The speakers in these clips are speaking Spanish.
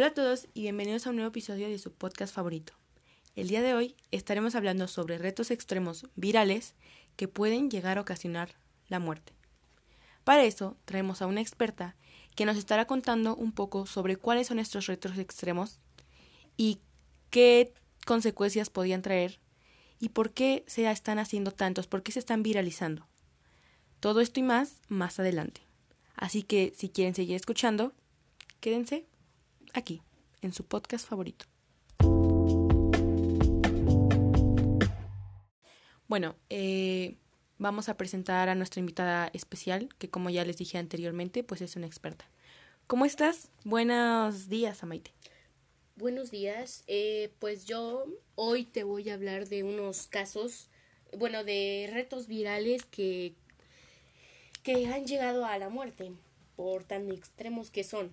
Hola a todos y bienvenidos a un nuevo episodio de su podcast favorito. El día de hoy estaremos hablando sobre retos extremos virales que pueden llegar a ocasionar la muerte. Para eso traemos a una experta que nos estará contando un poco sobre cuáles son estos retos extremos y qué consecuencias podían traer y por qué se están haciendo tantos, por qué se están viralizando. Todo esto y más más adelante. Así que si quieren seguir escuchando, quédense aquí, en su podcast favorito. Bueno, eh, vamos a presentar a nuestra invitada especial, que como ya les dije anteriormente, pues es una experta. ¿Cómo estás? Buenos días, Amaite. Buenos días. Eh, pues yo hoy te voy a hablar de unos casos, bueno, de retos virales que, que han llegado a la muerte por tan extremos que son.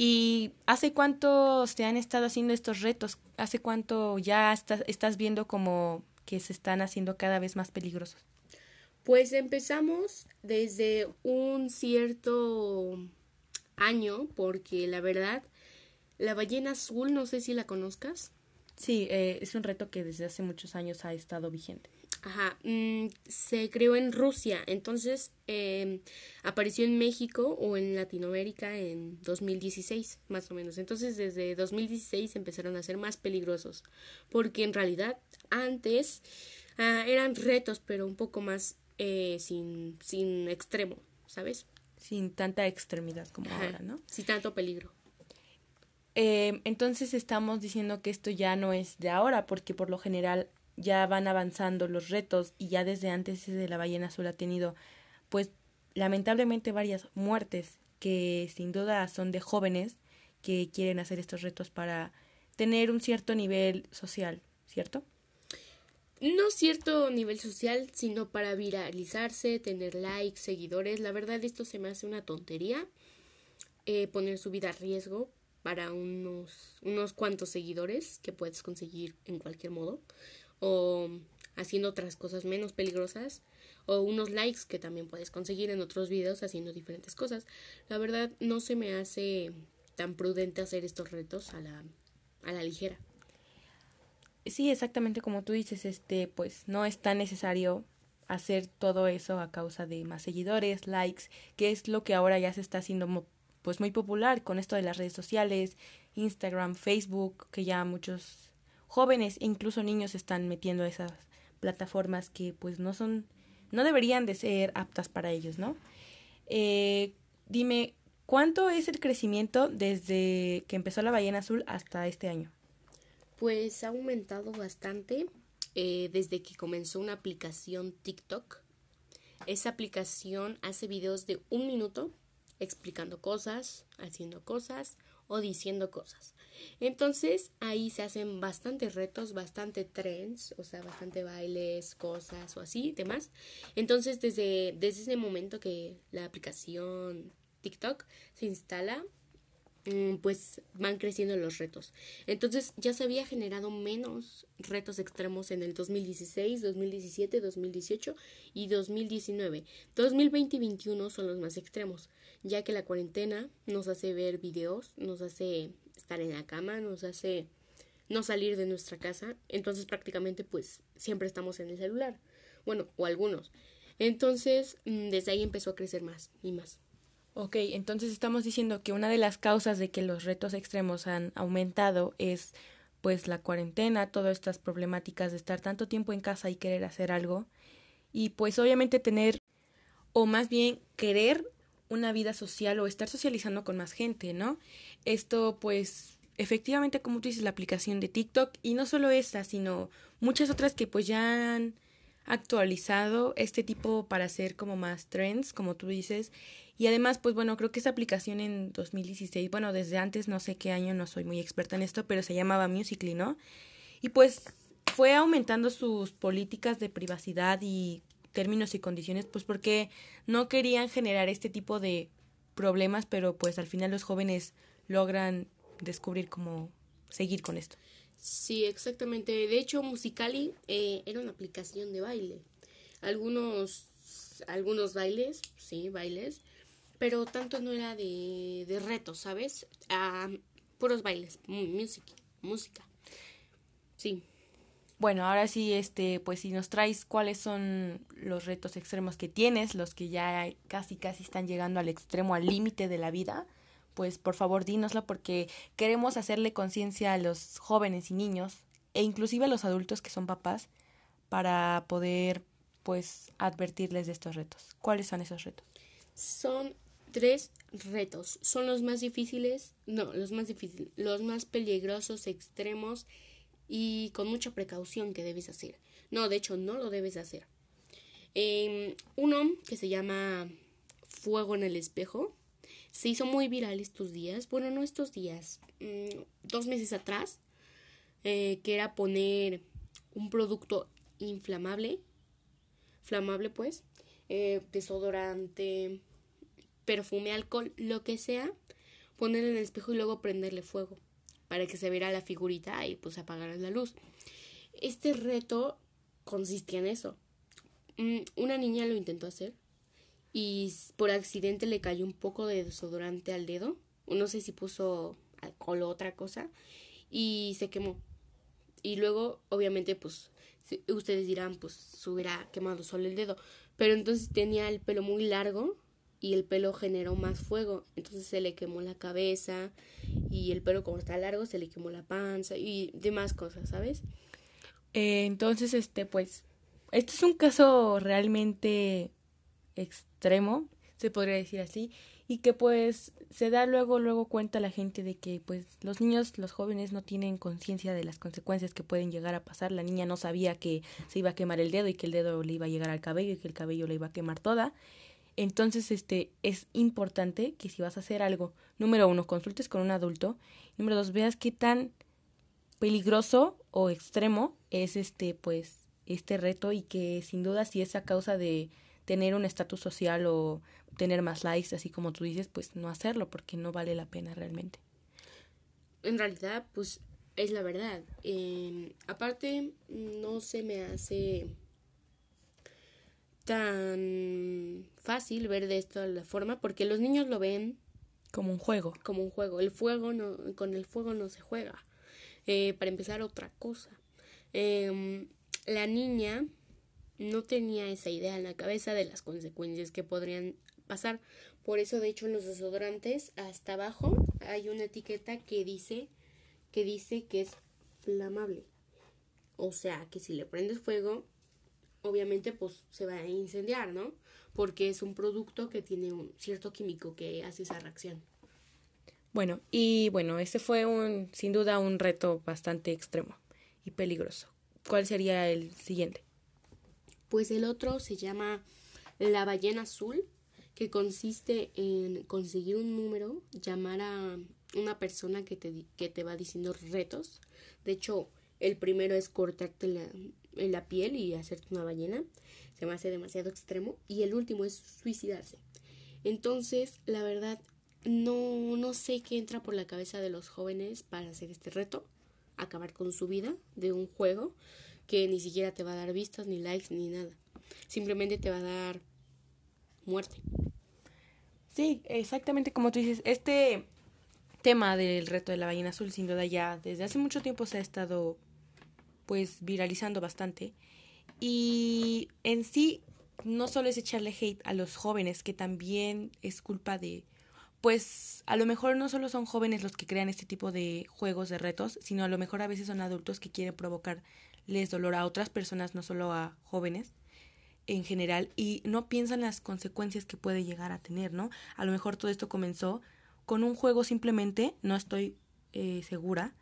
¿Y hace cuánto se han estado haciendo estos retos? ¿Hace cuánto ya estás, estás viendo como que se están haciendo cada vez más peligrosos? Pues empezamos desde un cierto año, porque la verdad, la ballena azul, no sé si la conozcas. Sí, eh, es un reto que desde hace muchos años ha estado vigente. Ajá, mm, se creó en Rusia, entonces eh, apareció en México o en Latinoamérica en 2016, más o menos. Entonces desde 2016 empezaron a ser más peligrosos, porque en realidad antes ah, eran retos, pero un poco más eh, sin, sin extremo, ¿sabes? Sin tanta extremidad como ahora, ¿no? Sin tanto peligro. Eh, entonces estamos diciendo que esto ya no es de ahora, porque por lo general ya van avanzando los retos y ya desde antes de la ballena azul ha tenido pues lamentablemente varias muertes que sin duda son de jóvenes que quieren hacer estos retos para tener un cierto nivel social, ¿cierto? No cierto nivel social, sino para viralizarse, tener likes, seguidores. La verdad esto se me hace una tontería. Eh, poner su vida a riesgo para unos, unos cuantos seguidores que puedes conseguir en cualquier modo o haciendo otras cosas menos peligrosas o unos likes que también puedes conseguir en otros videos haciendo diferentes cosas. La verdad no se me hace tan prudente hacer estos retos a la, a la ligera. Sí, exactamente como tú dices, este, pues no es tan necesario hacer todo eso a causa de más seguidores, likes, que es lo que ahora ya se está haciendo pues muy popular con esto de las redes sociales, Instagram, Facebook, que ya muchos jóvenes e incluso niños están metiendo esas plataformas que pues no son, no deberían de ser aptas para ellos, ¿no? Eh, dime, ¿cuánto es el crecimiento desde que empezó la ballena azul hasta este año? Pues ha aumentado bastante eh, desde que comenzó una aplicación TikTok. Esa aplicación hace videos de un minuto explicando cosas, haciendo cosas o diciendo cosas. Entonces ahí se hacen bastantes retos, bastante trends, o sea, bastante bailes, cosas o así, demás. Entonces desde, desde ese momento que la aplicación TikTok se instala, mm, pues van creciendo los retos. Entonces ya se había generado menos retos extremos en el 2016, 2017, 2018 y 2019. 2020 y 2021 son los más extremos, ya que la cuarentena nos hace ver videos, nos hace estar en la cama, nos hace no salir de nuestra casa, entonces prácticamente pues siempre estamos en el celular, bueno, o algunos. Entonces, mm, desde ahí empezó a crecer más y más. Ok, entonces estamos diciendo que una de las causas de que los retos extremos han aumentado es pues la cuarentena, todas estas problemáticas de estar tanto tiempo en casa y querer hacer algo y pues obviamente tener o más bien querer una vida social o estar socializando con más gente, ¿no? Esto pues efectivamente como tú dices la aplicación de TikTok y no solo esta, sino muchas otras que pues ya han actualizado este tipo para hacer como más trends, como tú dices. Y además, pues bueno, creo que esta aplicación en 2016, bueno, desde antes, no sé qué año, no soy muy experta en esto, pero se llamaba Musically, ¿no? Y pues fue aumentando sus políticas de privacidad y términos y condiciones, pues porque no querían generar este tipo de problemas, pero pues al final los jóvenes logran descubrir cómo seguir con esto. Sí, exactamente. De hecho, Musicali eh, era una aplicación de baile. Algunos, algunos bailes, sí, bailes, pero tanto no era de, de retos, ¿sabes? Ah, puros bailes, música, música. Sí. Bueno, ahora sí, este, pues si nos traes cuáles son los retos extremos que tienes, los que ya casi casi están llegando al extremo, al límite de la vida, pues por favor dínoslo porque queremos hacerle conciencia a los jóvenes y niños e inclusive a los adultos que son papás para poder pues advertirles de estos retos. ¿Cuáles son esos retos? Son tres retos. Son los más difíciles, no, los más difíciles, los más peligrosos, extremos y con mucha precaución que debes hacer. No, de hecho, no lo debes hacer. Em, uno que se llama Fuego en el espejo se hizo muy viral estos días. Bueno, no estos días, mm, dos meses atrás, eh, que era poner un producto inflamable, flamable pues, eh, desodorante, perfume, alcohol, lo que sea, ponerlo en el espejo y luego prenderle fuego para que se viera la figurita y pues apagar la luz. Este reto consistía en eso. Mm, una niña lo intentó hacer y por accidente le cayó un poco de desodorante al dedo. No sé si puso alcohol o otra cosa y se quemó. Y luego, obviamente, pues ustedes dirán, pues se hubiera quemado solo el dedo. Pero entonces tenía el pelo muy largo y el pelo generó más fuego. Entonces se le quemó la cabeza y el pelo como está largo se le quemó la panza y demás cosas, ¿sabes? Eh, entonces, este, pues, este es un caso realmente extremo, se podría decir así, y que pues se da luego, luego cuenta la gente de que pues los niños, los jóvenes no tienen conciencia de las consecuencias que pueden llegar a pasar. La niña no sabía que se iba a quemar el dedo y que el dedo le iba a llegar al cabello y que el cabello le iba a quemar toda. Entonces, este, es importante que si vas a hacer algo, número uno, consultes con un adulto. Número dos, veas qué tan peligroso o extremo es este, pues, este reto y que sin duda si es a causa de tener un estatus social o tener más likes, así como tú dices, pues no hacerlo porque no vale la pena realmente. En realidad, pues es la verdad. Aparte, no se me hace tan fácil ver de esto la forma porque los niños lo ven como un juego. Como un juego. El fuego no, con el fuego no se juega. Eh, para empezar, otra cosa. Em, la niña no tenía esa idea en la cabeza de las consecuencias que podrían pasar. Por eso, de hecho, en los desodorantes, hasta abajo hay una etiqueta que dice que dice que es flamable. O sea, que si le prendes fuego, obviamente pues se va a incendiar, ¿no? Porque es un producto que tiene un cierto químico que hace esa reacción. Bueno, y bueno, ese fue un, sin duda, un reto bastante extremo y peligroso. ¿Cuál sería el siguiente? Pues el otro se llama la ballena azul, que consiste en conseguir un número, llamar a una persona que te, que te va diciendo retos. De hecho, el primero es cortarte la, la piel y hacerte una ballena. Se me hace demasiado extremo. Y el último es suicidarse. Entonces, la verdad, no, no sé qué entra por la cabeza de los jóvenes para hacer este reto. Acabar con su vida de un juego que ni siquiera te va a dar vistas, ni likes, ni nada. Simplemente te va a dar muerte. Sí, exactamente como tú dices. Este tema del reto de la ballena azul, sin duda ya desde hace mucho tiempo se ha estado pues viralizando bastante. Y en sí, no solo es echarle hate a los jóvenes, que también es culpa de, pues a lo mejor no solo son jóvenes los que crean este tipo de juegos, de retos, sino a lo mejor a veces son adultos que quieren provocarles dolor a otras personas, no solo a jóvenes en general, y no piensan las consecuencias que puede llegar a tener, ¿no? A lo mejor todo esto comenzó con un juego simplemente, no estoy eh, segura,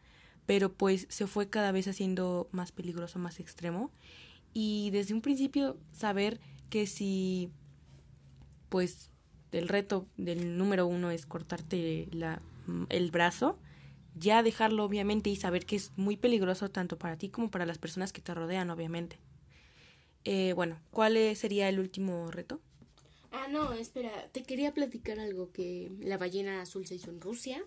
pero pues se fue cada vez haciendo más peligroso, más extremo. Y desde un principio saber que si pues el reto del número uno es cortarte la, el brazo, ya dejarlo obviamente y saber que es muy peligroso tanto para ti como para las personas que te rodean, obviamente. Eh, bueno, ¿cuál sería el último reto? Ah, no, espera, te quería platicar algo que la ballena azul se hizo en Rusia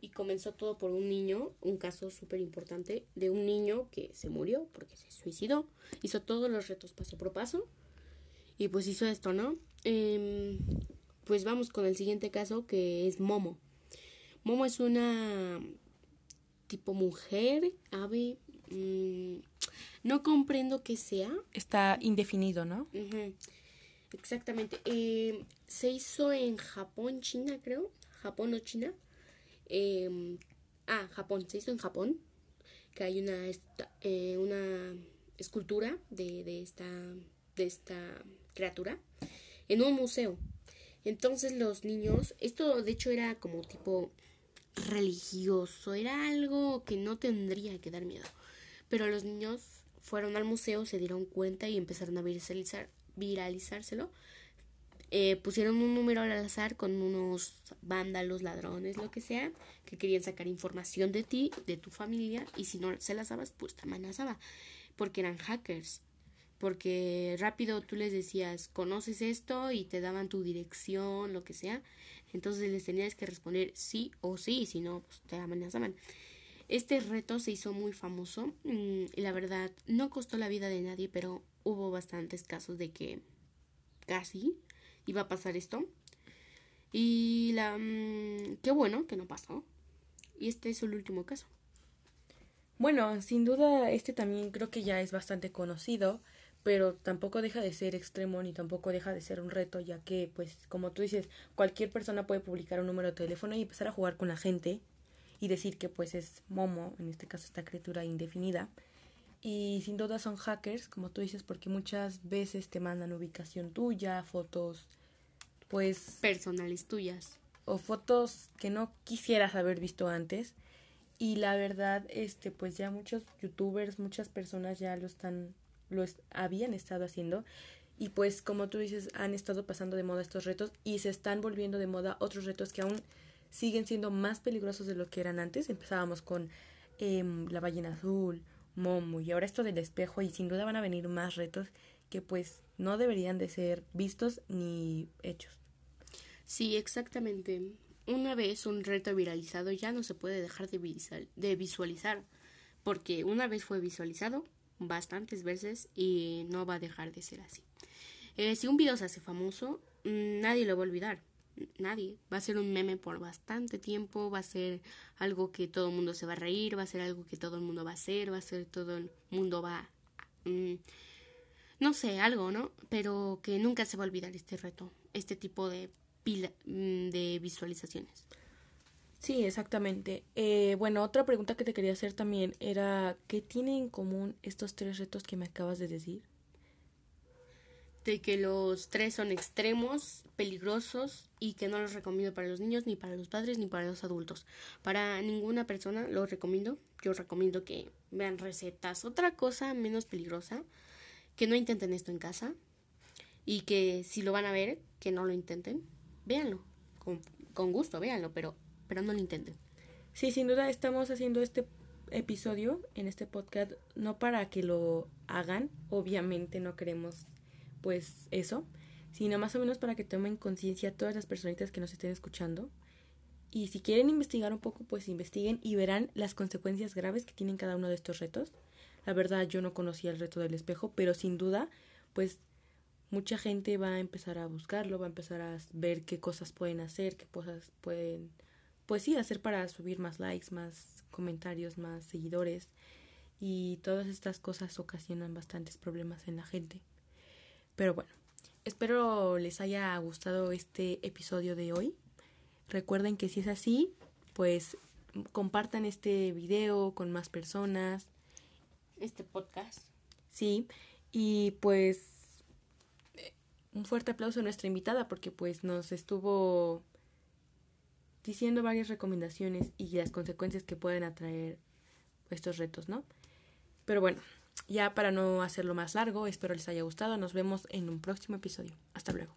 y comenzó todo por un niño, un caso súper importante de un niño que se murió porque se suicidó, hizo todos los retos paso por paso y pues hizo esto, ¿no? Em, pues vamos con el siguiente caso que es Momo. Momo es una tipo mujer, ave. Mm, no comprendo qué sea. Está indefinido, ¿no? Exactamente. Eh, se hizo en Japón, China, creo. Japón o China. Em, ah, Japón. Se hizo en Japón. Que hay una, eh, una escultura de, de, esta, de esta criatura en un museo. Entonces los niños, esto de hecho era como tipo religioso, era algo que no tendría que dar miedo. Pero los niños fueron al museo, se dieron cuenta y empezaron a viralizar, viralizárselo. Eh, pusieron un número al azar con unos vándalos, ladrones, lo que sea, que querían sacar información de ti, de tu familia, y si no se las dabas, pues te amenazaba, porque eran hackers porque rápido tú les decías, conoces esto y te daban tu dirección, lo que sea, entonces les tenías que responder sí o sí, si no, pues te amenazaban. Este reto se hizo muy famoso mm, y la verdad no costó la vida de nadie, pero hubo bastantes casos de que casi iba a pasar esto. Y la mm, qué bueno que no pasó. Y este es el último caso. Bueno, sin duda este también creo que ya es bastante conocido pero tampoco deja de ser extremo ni tampoco deja de ser un reto, ya que, pues, como tú dices, cualquier persona puede publicar un número de teléfono y empezar a jugar con la gente y decir que, pues, es Momo, en este caso esta criatura indefinida. Y sin duda son hackers, como tú dices, porque muchas veces te mandan ubicación tuya, fotos, pues... Personales tuyas. O fotos que no quisieras haber visto antes. Y la verdad, este, pues ya muchos youtubers, muchas personas ya lo están lo habían estado haciendo y pues como tú dices han estado pasando de moda estos retos y se están volviendo de moda otros retos que aún siguen siendo más peligrosos de lo que eran antes. Empezábamos con em, la ballena azul, Momo y ahora esto del espejo y sin duda van a venir más retos que pues no deberían de ser vistos ni hechos. Sí, exactamente. Una vez un reto viralizado ya no se puede dejar de, visualizar porque una vez fue visualizado bastantes veces y no va a dejar de ser así. Eh, si un video se hace famoso, mm, nadie lo va a olvidar. Nadie. Va a ser un meme por bastante tiempo, va a ser algo que todo el mundo se va a reír, va a ser algo que todo el mundo va a hacer, va a ser todo el mundo va mm, no sé, algo, ¿no? Pero que nunca se va a olvidar este reto, este tipo de, pila, mm, de visualizaciones. Sí, exactamente. Eh, bueno, otra pregunta que te quería hacer también era, ¿qué tienen en común estos tres retos que me acabas de decir? De que los tres son extremos, peligrosos y que no los recomiendo para los niños, ni para los padres, ni para los adultos. Para ninguna persona los recomiendo. Yo recomiendo que vean recetas. Otra cosa menos peligrosa, que no intenten esto en casa y que si lo van a ver, que no lo intenten. Véanlo, con, con gusto, véanlo, pero pero no lo intenten. Sí, sin duda estamos haciendo este episodio en este podcast no para que lo hagan, obviamente no queremos pues eso, sino más o menos para que tomen conciencia todas las personitas que nos estén escuchando. Y si quieren investigar un poco, pues investiguen y verán las consecuencias graves que tienen cada uno de estos retos. La verdad yo no conocía el reto del espejo, pero sin duda, pues mucha gente va a empezar a buscarlo, va a empezar a ver qué cosas pueden hacer, qué cosas pueden pues sí, hacer para subir más likes, más comentarios, más seguidores y todas estas cosas ocasionan bastantes problemas en la gente. Pero bueno, espero les haya gustado este episodio de hoy. Recuerden que si es así, pues compartan este video con más personas. Este podcast. Sí, y pues un fuerte aplauso a nuestra invitada porque pues nos estuvo diciendo varias recomendaciones y las consecuencias que pueden atraer estos retos, ¿no? Pero bueno, ya para no hacerlo más largo, espero les haya gustado. Nos vemos en un próximo episodio. Hasta luego.